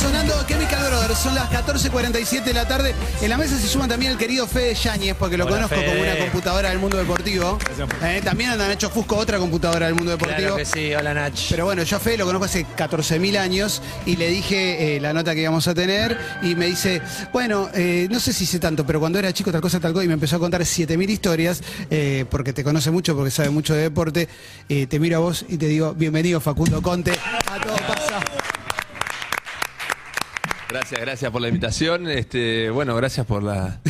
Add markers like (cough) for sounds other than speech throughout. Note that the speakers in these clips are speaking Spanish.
Sonando Chemical Brothers, son las 14.47 de la tarde. En la mesa se suma también el querido Fede Yáñez, porque lo Hola, conozco Fede. como una computadora del mundo deportivo. Eh, también han hecho Fusco otra computadora del mundo deportivo. Claro que sí, hola Nach. Pero bueno, yo a Fede lo conozco hace 14.000 años y le dije eh, la nota que íbamos a tener y me dice, bueno, eh, no sé si sé tanto, pero cuando era chico tal cosa, tal cosa, y me empezó a contar 7.000 historias, eh, porque te conoce mucho, porque sabe mucho de deporte. Eh, te miro a vos y te digo, bienvenido Facundo Conte, a todo pasa. Gracias, gracias por la invitación. Este, bueno, gracias por la,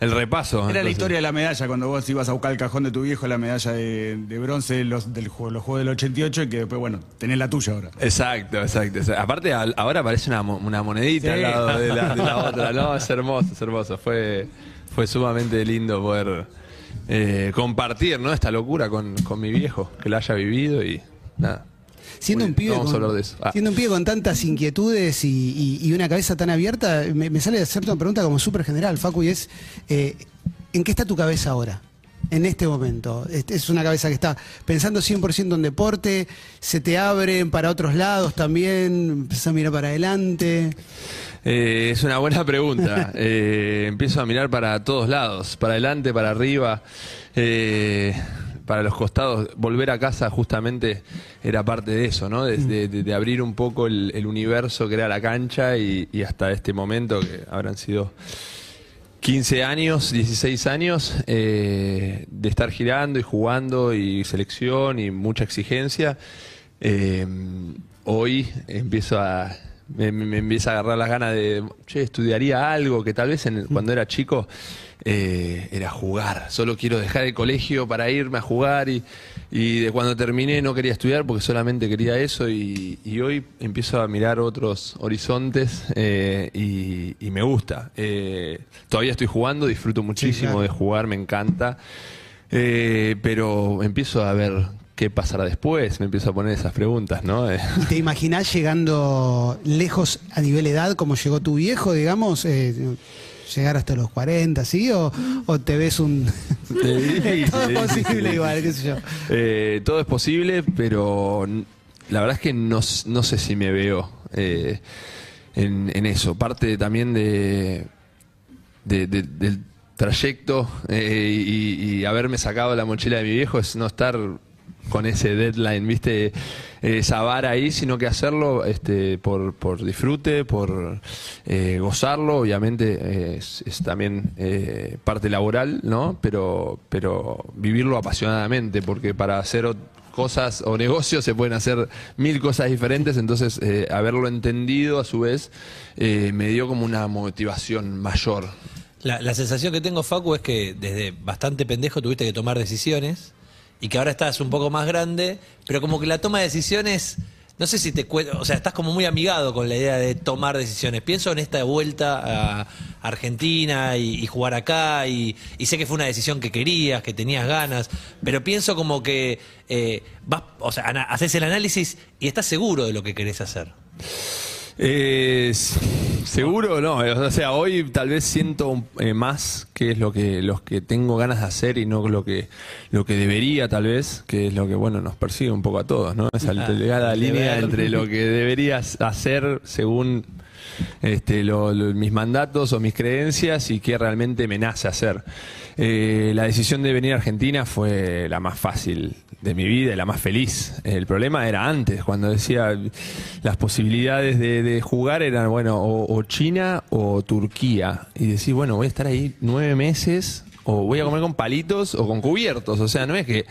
el repaso. Era la historia de la medalla, cuando vos ibas a buscar el cajón de tu viejo, la medalla de, de bronce de los, del juego, los Juegos del 88, y que después, bueno, tenés la tuya ahora. Exacto, exacto. exacto. Aparte, al- ahora parece una, una monedita Sí. al lado de la, de la otra. No, (laughs) es hermoso, es hermoso. Fue, fue sumamente lindo poder eh, compartir ¿no? esta locura con, con mi viejo, que la haya vivido y nada. Siendo un, pibe vamos con, a hablar de eso. Ah. siendo un pibe con tantas inquietudes y, y- y una cabeza tan abierta, me, me sale de hacerte una pregunta como súper general, Facu, y es, eh, ¿en qué está tu cabeza ahora? En este momento. Es, es una cabeza que está pensando 100% en deporte, se te abren para otros lados también, empezás a mirar para adelante. Eh, es una buena pregunta. (laughs) Eh, empiezo a mirar para todos lados, para adelante, para arriba, eh, para los costados. Volver a casa justamente era parte de eso, ¿no? De, de- de- de abrir un poco el, el universo que era la cancha y, y hasta este momento, que habrán sido 15 años, 16 años, eh, de estar girando y jugando y selección y mucha exigencia. Eh, hoy empiezo a. Me, me- me empieza a agarrar las ganas de. Che, estudiaría algo que tal vez en- cuando era chico eh, era jugar. Solo quiero dejar el colegio para irme a jugar y, y de cuando terminé no quería estudiar porque solamente quería eso y, y hoy empiezo a mirar otros horizontes eh, y, y me gusta. Eh, todavía estoy jugando, disfruto muchísimo claro. de jugar, me encanta. Eh, pero empiezo a ver qué pasará después, me empiezo a poner esas preguntas, ¿no? ¿Y ¿Te imaginás llegando lejos a nivel edad como llegó tu viejo, digamos? Llegar hasta los 40, ¿sí? ¿O, o te ves un... (laughs) Todo es posible igual, qué sé yo. Eh, todo es posible, pero la verdad es que no, no sé si me veo eh, en, en eso. Parte también de, de- de- del trayecto eh, y, y haberme sacado la mochila de mi viejo es no estar con ese deadline, viste, esa vara ahí, sino que hacerlo este, por, por disfrute, por eh, gozarlo, obviamente eh, es, también eh, parte laboral, ¿no? Pero, pero vivirlo apasionadamente, porque para hacer cosas o negocios se pueden hacer mil cosas diferentes, entonces eh, haberlo entendido a su vez eh, me dio como una motivación mayor. La, la sensación que tengo, Facu, es que desde bastante pendejo tuviste que tomar decisiones y que ahora estás un poco más grande, pero como que la toma de decisiones, no sé si te cuento, o sea, estás como muy amigado con la idea de tomar decisiones. Pienso en esta vuelta a Argentina y, jugar acá y, sé que fue una decisión que querías, que tenías ganas, pero pienso como que eh, vas, o sea, haces el análisis y estás seguro de lo que querés hacer. Eh, seguro no, o sea, hoy tal vez siento eh, más que es lo que los que tengo ganas de hacer y no lo que lo que debería tal vez, que es lo que bueno nos persigue un poco a todos, ¿no? Esa Ah, delgada el línea entre lo que deberías hacer según este, lo- mis mandatos o mis creencias y qué realmente me nace hacer. Eh, la decisión de venir a Argentina fue la más fácil de mi vida y la más feliz. El problema era antes, cuando decía las posibilidades de, de jugar eran, bueno, o, o China o Turquía. Y decís, bueno, voy a estar ahí nueve meses o voy a comer con palitos o con cubiertos. O sea, no es que...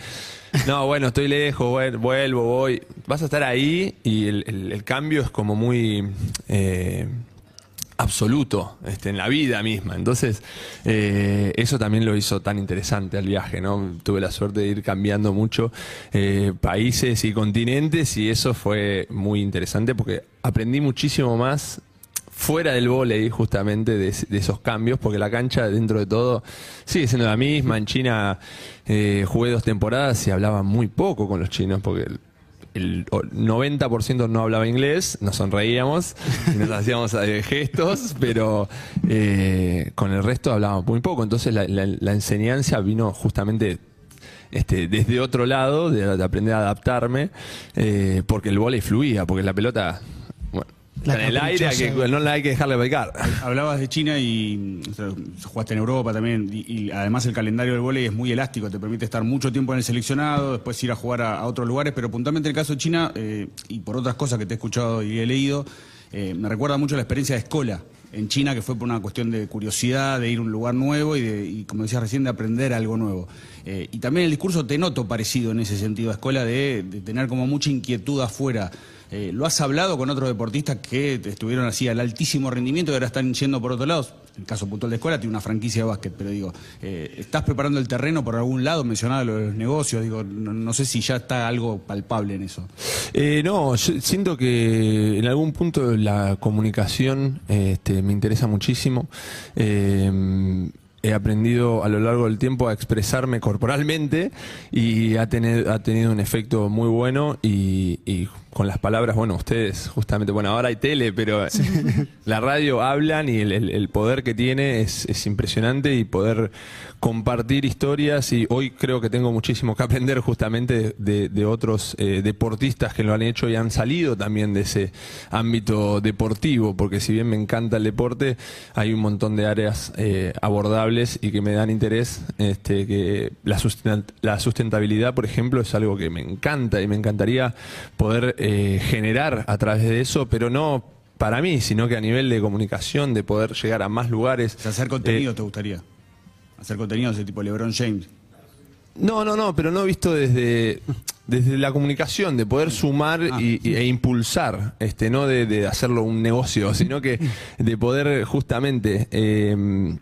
No, bueno, estoy lejos, vuel- vuelvo, voy. Vas a estar ahí y el cambio es como muy eh, absoluto este, en la vida misma. Entonces, eh, eso también lo hizo tan interesante al viaje, ¿no? Tuve la suerte de ir cambiando mucho eh, países y continentes y eso fue muy interesante porque aprendí muchísimo más fuera del vóley justamente de, esos cambios, porque la cancha dentro de todo sigue siendo la misma. En China eh, jugué dos temporadas y hablaba muy poco con los chinos, porque el o- 90% no hablaba inglés, nos sonreíamos y nos hacíamos eh, gestos, pero eh, con el resto hablábamos muy poco. Entonces la, la- la enseñanza vino justamente este, desde otro lado, de, de aprender a adaptarme, eh, porque el vóley fluía, porque la pelota La en el aire, hay que- no la hay que dejarle picar. Hablabas de China y o sea, jugaste en Europa también y, y además el calendario del vóley es muy elástico, te permite estar mucho tiempo en el seleccionado, después ir a jugar a, a otros lugares, pero puntualmente en el caso de China eh, y por otras cosas que te he escuchado y he leído, eh, me recuerda mucho la experiencia de Escola en China, que fue por una cuestión de curiosidad, de ir a un lugar nuevo y, de, y como decías recién, de aprender algo nuevo. Eh, y también el discurso te noto parecido en ese sentido a Escola, de, de tener como mucha inquietud afuera. Eh, ¿Lo has hablado con otros deportistas que estuvieron así al altísimo rendimiento y ahora están yendo por otros lados? El caso puntual de Escuela tiene una franquicia de básquet, pero digo, eh, ¿estás preparando el terreno por algún lado? Mencionaba lo de los negocios, digo, no, sé si ya está algo palpable en eso. Eh, no, yo siento que en algún punto la comunicación este, me interesa muchísimo. Eh, he aprendido a lo largo del tiempo a expresarme corporalmente y ha tenido, un efecto muy bueno y con las palabras, bueno, ustedes justamente, bueno, ahora hay tele, pero (laughs) la radio hablan y el, el- el poder que tiene es, es impresionante y poder compartir historias y hoy creo que tengo muchísimo que aprender justamente de, de otros eh, deportistas que lo han hecho y han salido también de ese ámbito deportivo, porque si bien me encanta el deporte, hay un montón de áreas eh, abordables y que me dan interés, este, que la, susten- la sustentabilidad, por ejemplo, es algo que me encanta y me encantaría poder eh, generar a través de eso, pero no para mí, sino que a nivel de comunicación, de poder llegar a más lugares. O sea, hacer contenido te gustaría. Hacer contenido de ese tipo LeBron James. No, no, no, pero no visto desde, desde la comunicación, de poder sumar y, y- e impulsar, este, no de, de hacerlo un negocio, (laughs) sino que de poder justamente eh,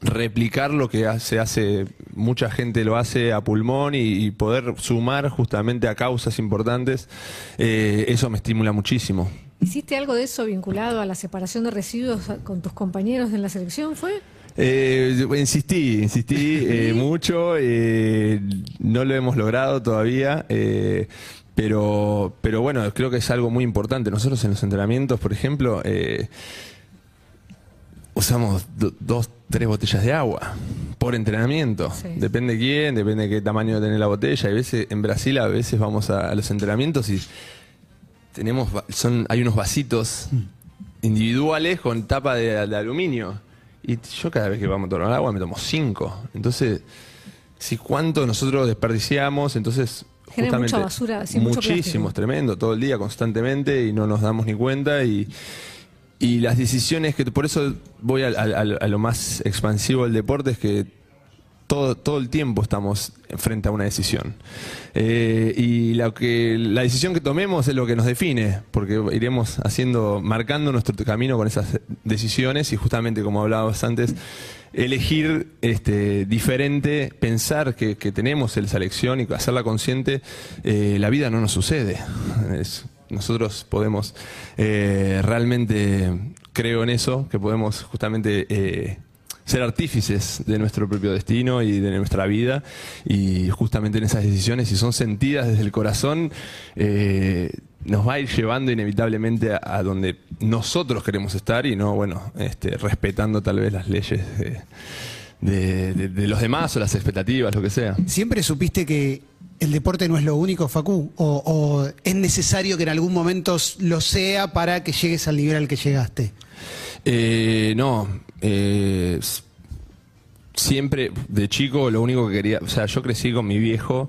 replicar lo que se hace, mucha gente lo hace a pulmón y, y poder sumar justamente a causas importantes, eh, eso me estimula muchísimo. ¿Hiciste algo de eso vinculado a la separación de residuos con tus compañeros en la selección? ¿Fue? Eh, insistí, insistí (laughs) eh, mucho, eh, no lo hemos logrado todavía, pero, pero bueno, creo que es algo muy importante. Nosotros en los entrenamientos, por ejemplo, usamos do- dos, tres botellas de agua por entrenamiento. Sí. Depende quién, depende de qué tamaño tiene la botella. Y a veces, en Brasil a veces vamos a, a los entrenamientos y tenemos, son, hay unos vasitos individuales con tapa de, de aluminio. Y yo cada vez que vamos a tomar agua me tomo cinco. Entonces, si cuánto nosotros desperdiciamos, entonces Genera mucha basura, sí, muchísimo, es tremendo, todo el día, constantemente, y no nos damos ni cuenta. Y, y las decisiones que, por eso voy al- al- a, lo más expansivo del deporte, es que todo, todo el tiempo estamos frente a una decisión. Eh, y la, que, la decisión que tomemos es lo que nos define, porque iremos haciendo, marcando nuestro camino con esas decisiones y justamente como hablabas antes, elegir este, diferente, pensar que, que tenemos esa elección y hacerla consciente, eh, la vida no nos sucede. Nosotros podemos eh, realmente, creo en eso, que podemos justamente... eh, ser artífices de nuestro propio destino y de nuestra vida. Y justamente en esas decisiones si son sentidas desde el corazón eh, nos va a ir llevando inevitablemente a, donde nosotros queremos estar y no bueno este, respetando tal vez las leyes de los demás o las expectativas lo que sea. ¿Siempre supiste que el deporte no es lo único, Facu? ¿O, es necesario que en algún momento lo sea para que llegues al nivel al que llegaste? Eh, no, eh, siempre de chico lo único que quería, o sea, yo crecí con mi viejo,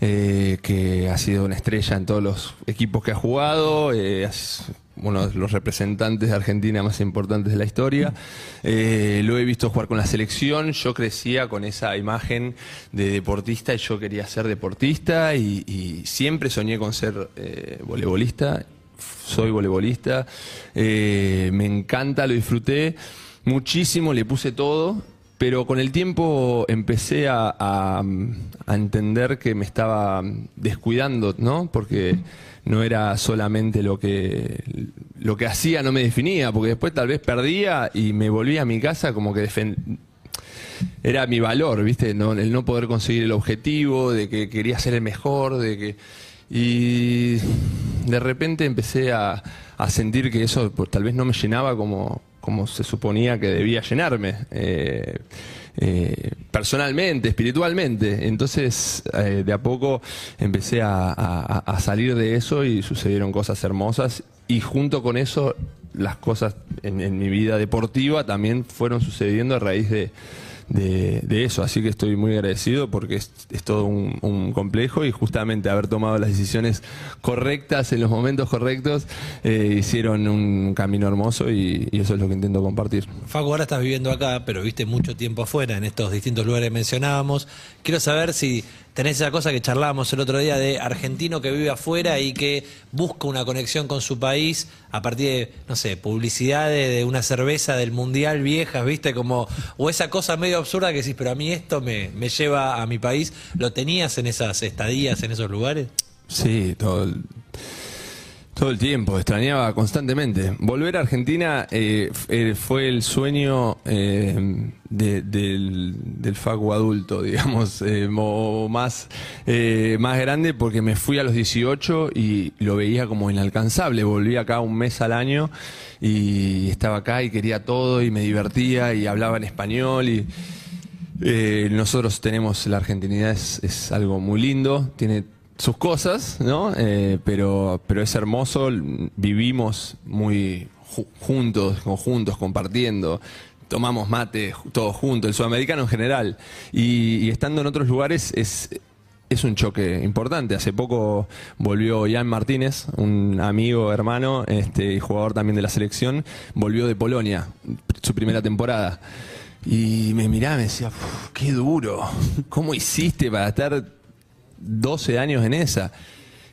eh, que ha sido una estrella en todos los equipos que ha jugado, eh, de los representantes de Argentina más importantes de la historia. Eh, lo he visto jugar con la selección, yo crecía con esa imagen de deportista y yo quería ser deportista y, siempre soñé con ser eh, voleibolista soy voleibolista, eh, me encanta, lo disfruté muchísimo, le puse todo, pero con el tiempo empecé a entender que me estaba descuidando, ¿no? Porque no era solamente lo que lo que hacía no me definía, porque después tal vez perdía y me volvía a mi casa como que defen- era mi valor, ¿viste? No, el no poder conseguir el objetivo, de que quería ser el mejor, de que. Y de repente empecé a, a sentir que eso pues, tal vez no me llenaba como, como se suponía que debía llenarme. eh, eh, personalmente, espiritualmente. Entonces, eh, de a poco empecé a, salir de eso y sucedieron cosas hermosas. Y junto con eso, las cosas en mi vida deportiva también fueron sucediendo a raíz de, de- de eso. Así que estoy muy agradecido porque es, es todo un, un complejo y justamente haber tomado las decisiones correctas en los momentos correctos eh, hicieron un camino hermoso y, y eso es lo que intento compartir. Facu, ahora estás viviendo acá, pero viste mucho tiempo afuera, en estos distintos lugares que mencionábamos. Quiero saber si tenés esa cosa que charlábamos el otro día de argentino que vive afuera y que busca una conexión con su país a partir de, no sé, publicidad de, una cerveza del mundial viejas, viste, como, o esa cosa medio absurda que decís, pero a mí esto me, me lleva a mi país. ¿Lo tenías en esas estadías, en esos lugares? Sí, todo todo el tiempo, extrañaba constantemente. Volver a Argentina eh, eh, fue el sueño eh, de- del, del Facu adulto, (laughs) digamos, mo- más, más grande porque me fui a los 18 y lo veía como inalcanzable. Volví acá un mes al año y estaba acá y quería todo y me divertía y hablaba en español y... Nosotros tenemos la argentinidad es, es algo muy lindo, tiene sus cosas, ¿no? Eh, pero, pero es hermoso, vivimos muy ju- juntos, conjuntos, compartiendo. Tomamos mate todos juntos, el sudamericano en general. Y, estando en otros lugares es, es un choque importante. Hace poco volvió Jan Martínez, un amigo, hermano, este, jugador también de la selección, volvió de Polonia, su primera temporada. Y me miraba y me decía, "Uf, qué duro, ¿cómo hiciste para estar 12 años en esa?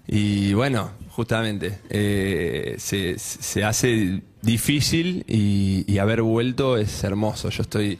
Y bueno, justamente, eh, se, se hace difícil y, y haber vuelto es hermoso. Yo estoy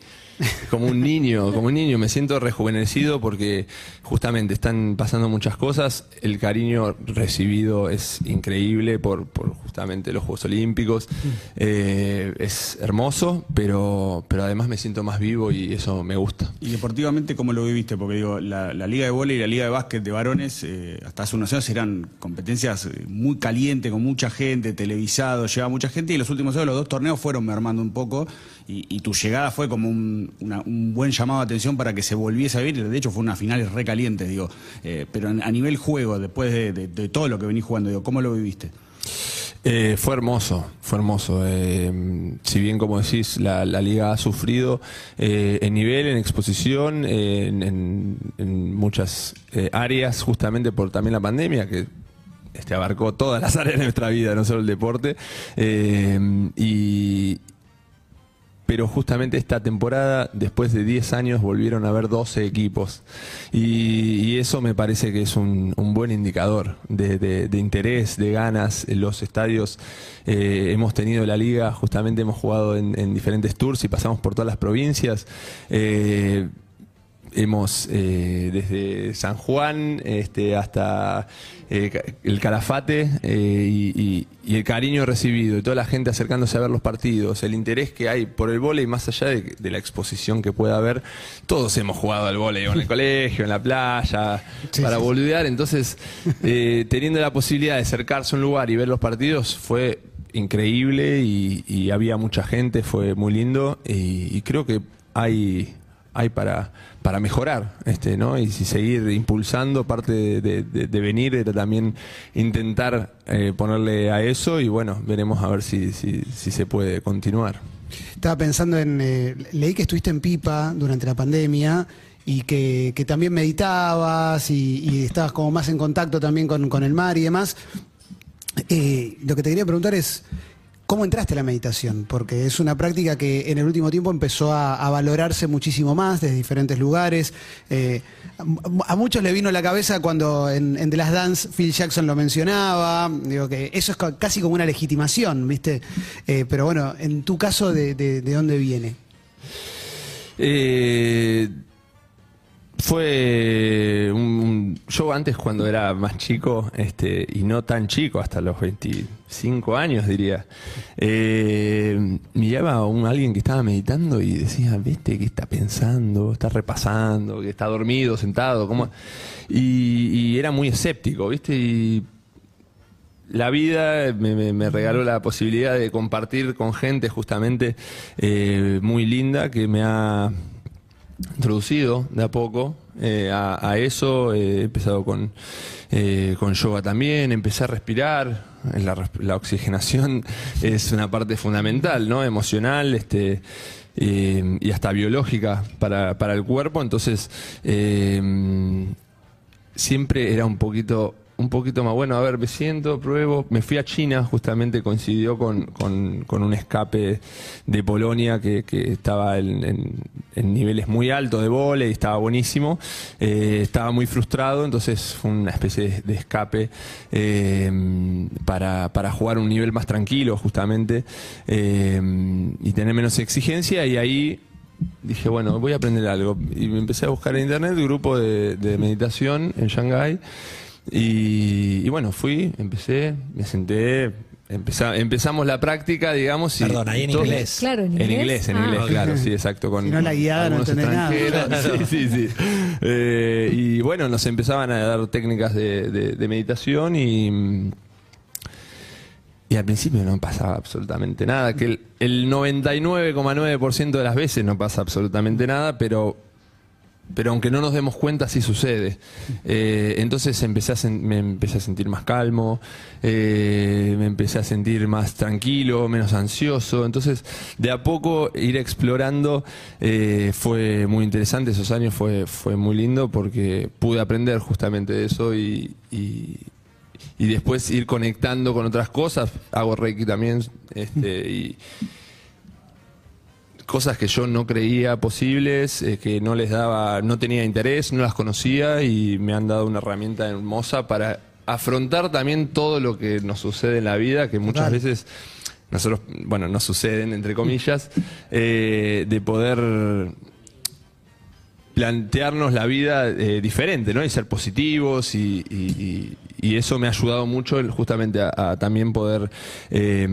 como un niño, como un niño, me siento rejuvenecido porque justamente están pasando muchas cosas. El cariño recibido es increíble por, por justamente los Juegos Olímpicos. Eh, es hermoso, pero, pero además me siento más vivo y eso me gusta. Y deportivamente, ¿cómo lo viviste? Porque digo, la, la Liga de Vóley y la Liga de Básquet de varones, eh, hasta hace unos años eran competencias eh, muy calientes, con mucha gente, televisado, lleva mucha gente, y los últimos años los dos torneos fueron mermando un poco, y, tu llegada fue como un, un buen llamado de atención para que se volviese a vivir, de hecho fue unas finales re calientes, digo, Eh, pero a nivel juego, después de, todo lo que venís jugando, digo, ¿cómo lo viviste? Eh, fue hermoso, fue hermoso. Eh, si bien, como decís, la, liga ha sufrido en nivel, en exposición, en, muchas áreas, justamente por también la pandemia, que este, abarcó todas las (laughs) áreas de nuestra vida, no solo el deporte. Y, pero justamente esta temporada, después de 10 años, volvieron a haber 12 equipos. Y, eso me parece que es un, buen indicador de, interés, de ganas. Los estadios eh, hemos tenido la liga, justamente hemos jugado en, en diferentes tours y pasamos por todas las provincias. Eh, hemos eh, desde San Juan este, hasta eh, el Calafate eh, y, y- y el cariño recibido y toda la gente acercándose a ver los partidos, el interés que hay por el vóley más allá de, de la exposición que pueda haber. Todos hemos jugado al vóley en el (laughs) colegio, en la playa, Sí, para sí, boludear. Entonces, teniendo la posibilidad de acercarse a un lugar y ver los partidos fue increíble y, y había mucha gente, fue muy lindo y creo que hay hay para, para mejorar, este, ¿no? Y si seguir impulsando, parte de, de- venir era también intentar eh, ponerle a eso y bueno, veremos a ver si, si, se puede continuar. Estaba pensando en. eh, leí que estuviste en Pipa durante la pandemia y que, que también meditabas y, y estabas como más en contacto también con, con el mar y demás. Eh, lo que te quería preguntar es. ¿Cómo entraste a la meditación? Porque es una práctica que en el último tiempo empezó a, valorarse muchísimo más desde diferentes lugares. Eh, a, muchos le vino a la cabeza cuando en, en The Last Dance Phil Jackson lo mencionaba. Digo que eso es ca- casi como una legitimación, ¿viste? Eh, pero bueno, en tu caso, ¿de, de- de dónde viene? Eh, fue un, un- yo antes cuando era más chico, este, y no tan chico, hasta los 25 años diría, eh, miraba a un, alguien que estaba meditando y decía, viste, que está pensando, está repasando, que está dormido, sentado, como y, era muy escéptico, viste, y la vida me regaló la posibilidad de compartir con gente justamente eh, muy linda que me ha introducido de a poco eh, a, eso. eh, he empezado con, eh, con yoga también, empecé a respirar. La, la oxigenación (laughs) es una parte fundamental, ¿no? Emocional, este. eh, y hasta biológica para, para el cuerpo, entonces siempre era un poquito un poquito más bueno, a ver, me siento, pruebo. Me fui a China, justamente coincidió con, con- con un escape de Polonia que, que estaba en, en- niveles muy altos de vole y estaba buenísimo. Eh, estaba muy frustrado, entonces fue una especie de, escape eh, para, para jugar un nivel más tranquilo, justamente, eh, y tener menos exigencia. Y ahí dije, bueno, voy a aprender algo. Y me empecé a buscar en internet grupo de, de meditación en Shanghái. Y, y bueno, fui, empecé, me senté, empeza- empezamos la práctica, digamos. Y Perdón, ahí en todo- inglés. Claro, en En inglés. en Ah. inglés, claro, sí, exacto. Con Si no la guiada, no entendés nada. extranjeros. (laughs) Sí, sí, sí. Eh, y bueno, nos empezaban a dar técnicas de, de- de meditación y. Y al principio no pasaba absolutamente nada, que el, el 99,9% de las veces no pasa absolutamente nada, pero, pero aunque no nos demos cuenta, sí sucede. Eh, entonces empecé a sen- me empecé a sentir más calmo, eh, me empecé a sentir más tranquilo, menos ansioso. Entonces, de a poco ir explorando eh, fue muy interesante. Esos años fue, fue muy lindo porque pude aprender justamente de eso y, y- y después ir conectando con otras cosas. Hago Reiki también, este, y cosas que yo no creía posibles, eh, que no les daba, no tenía interés, no las conocía y me han dado una herramienta hermosa para afrontar también todo lo que nos sucede en la vida, que muchas Total. veces nosotros, bueno, nos suceden, entre comillas, eh, de poder plantearnos la vida eh, diferente, ¿no? Y ser positivos y, y- y- y eso me ha ayudado mucho justamente a, a también poder eh,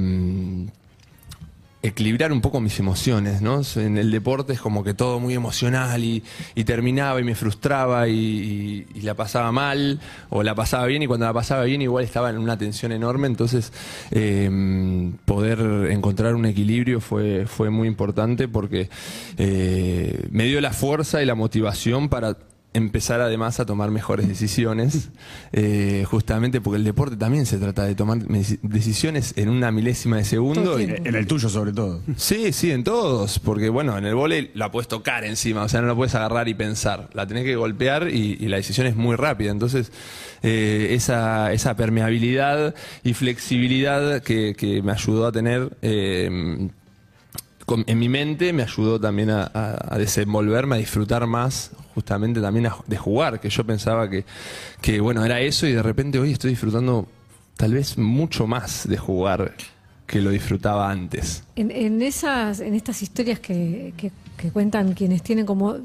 equilibrar un poco mis emociones, ¿no? En el deporte es como que todo muy emocional y, terminaba y me frustraba y la pasaba mal o la pasaba bien y cuando la pasaba bien igual estaba en una tensión enorme, entonces eh, poder encontrar un equilibrio fue, fue muy importante porque eh, me dio la fuerza y la motivación para empezar además a tomar mejores decisiones, eh, justamente porque el deporte también se trata de tomar decisiones en una milésima de segundo. Y-. En el tuyo, sobre todo. Sí, sí, en todos, porque bueno, en el vóley la puedes tocar encima, o sea, no la puedes agarrar y pensar, la tenés que golpear y, y la decisión es muy rápida, entonces eh, esa, esa permeabilidad y flexibilidad que, que me ayudó a tener eh, en mi mente me ayudó también a, desenvolverme, a disfrutar más justamente también a- de jugar, que yo pensaba que, bueno, era eso y de repente hoy estoy disfrutando tal vez mucho más de jugar que lo disfrutaba antes. En, en esas, en estas historias que, que- que cuentan quienes tienen como,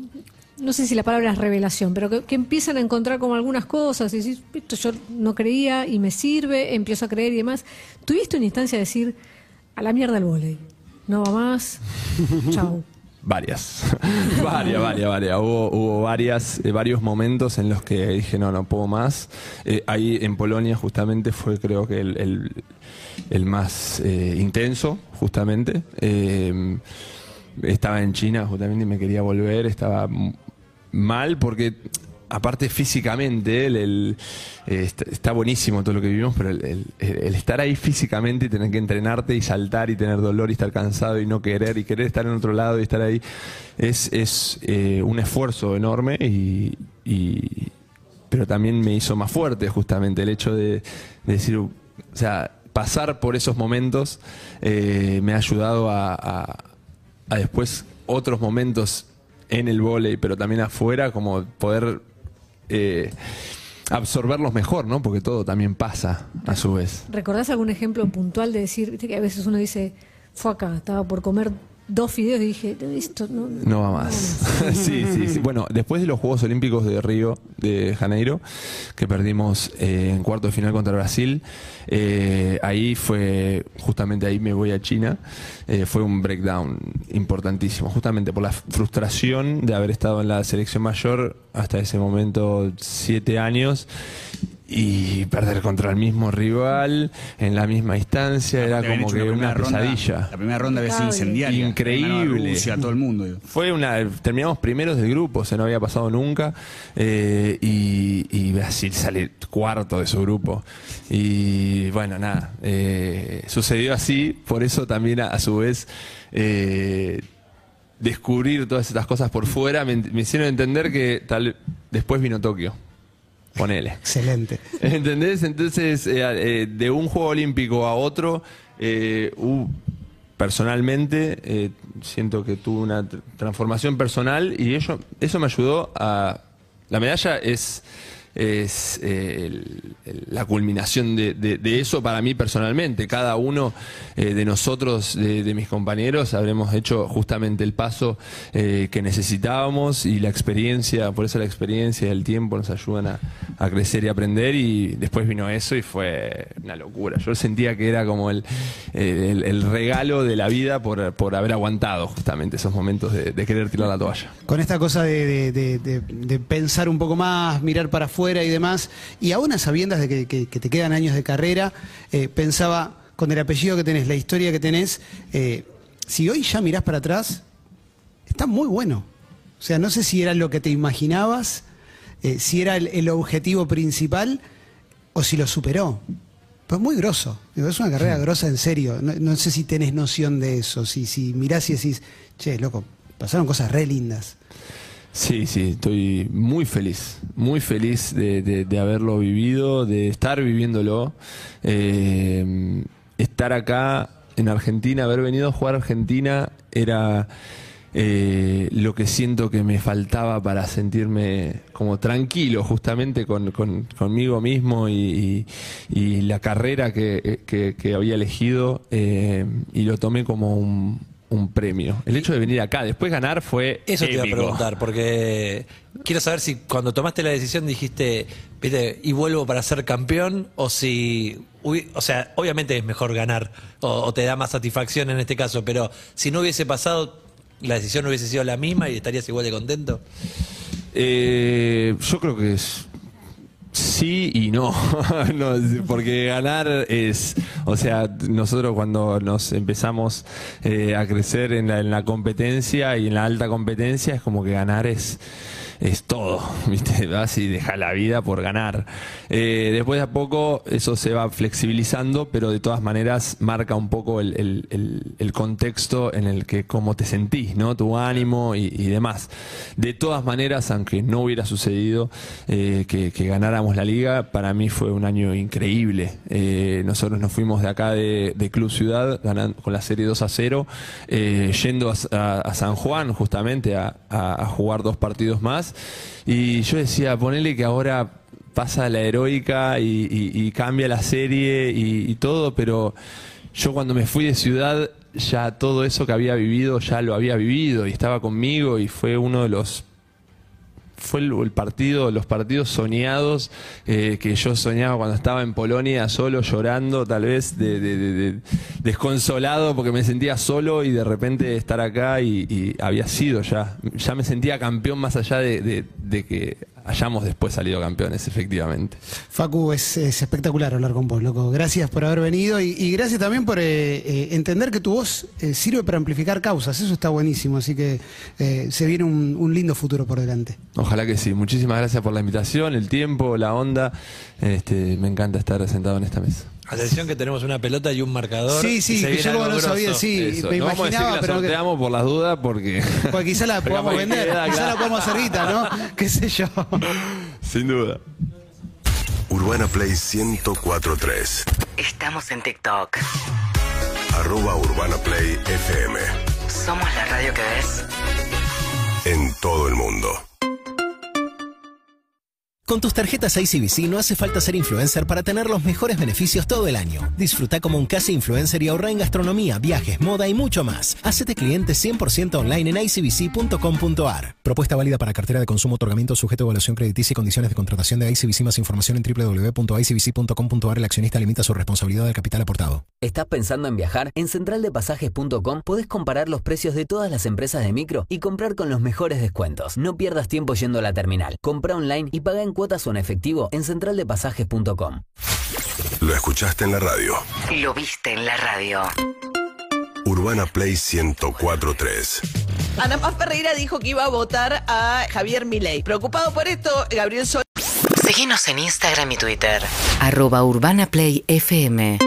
no sé si la palabra es revelación, pero que, que empiezan a encontrar como algunas cosas y decís, esto yo no creía y me sirve, empiezo a creer y demás. ¿Tuviste una instancia de decir, a la mierda el volei, no va más, chau? (laughs) Varias, varias, varias, varias. Hubo, varias, eh, varios momentos en los que dije, no, no puedo más. Eh, ahí en Polonia justamente fue creo que el, el- más eh, intenso, justamente. Estaba en China justamente y me quería volver, estaba mal porque aparte físicamente el, el- eh, está, buenísimo todo lo que vivimos, pero el, el- estar ahí físicamente y tener que entrenarte y saltar y tener dolor y estar cansado y no querer y querer estar en otro lado y estar ahí es, es eh, un esfuerzo enorme y, y- pero también me hizo más fuerte justamente el hecho de, de decir, o sea, pasar por esos momentos eh, me ha ayudado a, a- después otros momentos en el vóley, pero también afuera, como poder eh, absorberlos mejor, ¿no? Porque todo también pasa a su vez. ¿Recordás algún ejemplo puntual de decir, viste que a veces uno dice, fue acá, estaba por comer dos fideos y dije, esto no, No va más. (laughs) sí, sí, sí. (laughs) Bueno, después de los Juegos Olímpicos de Río de Janeiro, que perdimos eh, en cuarto de final contra Brasil, eh, ahí fue, justamente ahí me voy a China, eh, fue un breakdown importantísimo, justamente por la frustración de haber estado en la selección mayor hasta ese momento siete años y perder contra el mismo rival en la misma instancia era como que una ronda- pesadilla. la primera ronda había sido incendiaria. Increíble. A todo el mundo. digo. Fue una. Terminamos primeros del grupo, o sea, no había pasado nunca. eh, y, y Brasil sale cuarto de su grupo. Y bueno, nada. eh, sucedió así, por eso también a, a su vez. eh, descubrir todas estas cosas por fuera me, me hicieron entender que tal después vino Tokio. Ponele. Excelente. (laughs) ¿Entendés? Entonces, eh, eh, de un juego olímpico a otro, eh, hu- personalmente eh, siento que tuve una tr- transformación personal y ello, eso me ayudó a... La medalla es, es eh, el- la culminación de, eso para mí personalmente. Cada uno eh, de nosotros, de, mis compañeros, habremos hecho justamente el paso eh, que necesitábamos y la experiencia, por eso la experiencia y el tiempo nos ayudan a, crecer y aprender y después vino eso y fue una locura. Yo sentía que era como el, el, regalo de la vida por, por haber aguantado justamente esos momentos de, querer tirar la toalla. Con esta cosa de pensar un poco más, mirar para afuera y demás, y aún a sabiendas de que, que- que te quedan años de carrera, eh, pensaba, con el apellido que tenés, la historia que tenés, eh, si hoy ya mirás para atrás, está muy bueno. O sea, no sé si era lo que te imaginabas, eh, si era el, el objetivo principal o si lo superó. Pues muy grosso. Es una carrera grosa en serio. No, no sé si tenés noción de eso. Si, si mirás y decís, che, loco, pasaron cosas re lindas. Sí, sí, estoy muy feliz, muy feliz de, de- de haberlo vivido, de estar viviéndolo, eh, estar acá en Argentina, haber venido a jugar a Argentina era eh, lo que siento que me faltaba para sentirme como tranquilo justamente con, con- conmigo mismo y, la carrera que, que- que había elegido eh, y lo tomé como un, un premio. El hecho de venir acá, después ganar fue... Eso te iba a preguntar, porque quiero saber si cuando tomaste la decisión dijiste, viste, y vuelvo para ser campeón, o si, o sea, obviamente es mejor ganar, o, o te da más satisfacción en este caso, pero si no hubiese pasado, la decisión hubiese sido la misma y estarías igual de contento. Eh, yo creo que es sí y no. (laughs) No, porque ganar es, o sea, nosotros cuando nos empezamos eh, a crecer en la, en la competencia y en la alta competencia es como que ganar es es todo, (laughs) ¿viste? Vas y dejas la vida por ganar. Eh, después de a poco eso se va flexibilizando, pero de todas maneras marca un poco el, el- contexto en el que cómo te sentís, ¿no? Tu ánimo y, demás. De todas maneras, aunque no hubiera sucedido eh, que, ganáramos la liga, para mí fue un año increíble. Eh, nosotros nos fuimos de acá de, Club Ciudad ganando con la serie 2 a 0, eh, yendo a, San Juan justamente a jugar dos partidos más. Y yo decía, ponele que ahora pasa la heroica y, cambia la serie y todo, pero yo cuando me fui de ciudad ya todo eso que había vivido ya lo había vivido y estaba conmigo y fue uno de los fue el, partido, los partidos soñados eh, que yo soñaba cuando estaba en Polonia solo llorando, tal vez de, de- de- de- desconsolado porque me sentía solo y de repente estar acá y, y había sido ya, ya me sentía campeón más allá de que hayamos después salido campeones, efectivamente. Facu, es, es espectacular hablar con vos, loco. Gracias por haber venido y, y gracias también por eh, eh, entender que tu voz eh, sirve para amplificar causas. Eso está buenísimo, así que eh, se viene un, un lindo futuro por delante. Ojalá que sí. Muchísimas gracias por la invitación, el tiempo, la onda. Este, me encanta estar sentado en esta mesa. Atención que tenemos una pelota y un marcador. Sí, sí, que yo como no sabía, grosso. sí, Eso. me no vamos a decir imaginaba, que la pero que- por las dudas porque... (laughs) Pues quizá la podamos vender, queda, quizá la claro. podamos hacer guita, ¿no? (laughs) ¿Qué sé yo? Sin duda. Urbana Play 1043. Estamos en TikTok. Arroba Urbana Play FM. Somos la radio que ves. En todo el mundo. Con tus tarjetas ICBC no hace falta ser influencer para tener los mejores beneficios todo el año. Disfruta como un casi influencer y ahorra en gastronomía, viajes, moda y mucho más. Hacete cliente 100% online en icbc.com.ar. Propuesta válida para cartera de consumo, otorgamiento sujeto a evaluación crediticia y condiciones de contratación de ICBC. Más información en www.icbc.com.ar. El accionista limita su responsabilidad del capital aportado. ¿Estás pensando en viajar? En centraldepasajes.com podés comparar los precios de todas las empresas de micro y comprar con los mejores descuentos. No pierdas tiempo yendo a la terminal. Compra online y paga en cuotas o en efectivo en centraldepasajes.com. Lo escuchaste en la radio. Lo viste en la radio. Urbana Play 1043. Ana Paz Ferreira dijo que iba a votar a Javier Milei. Preocupado por esto, Gabriel Sol. Seguinos en Instagram y Twitter. Arroba Urbana Play FM.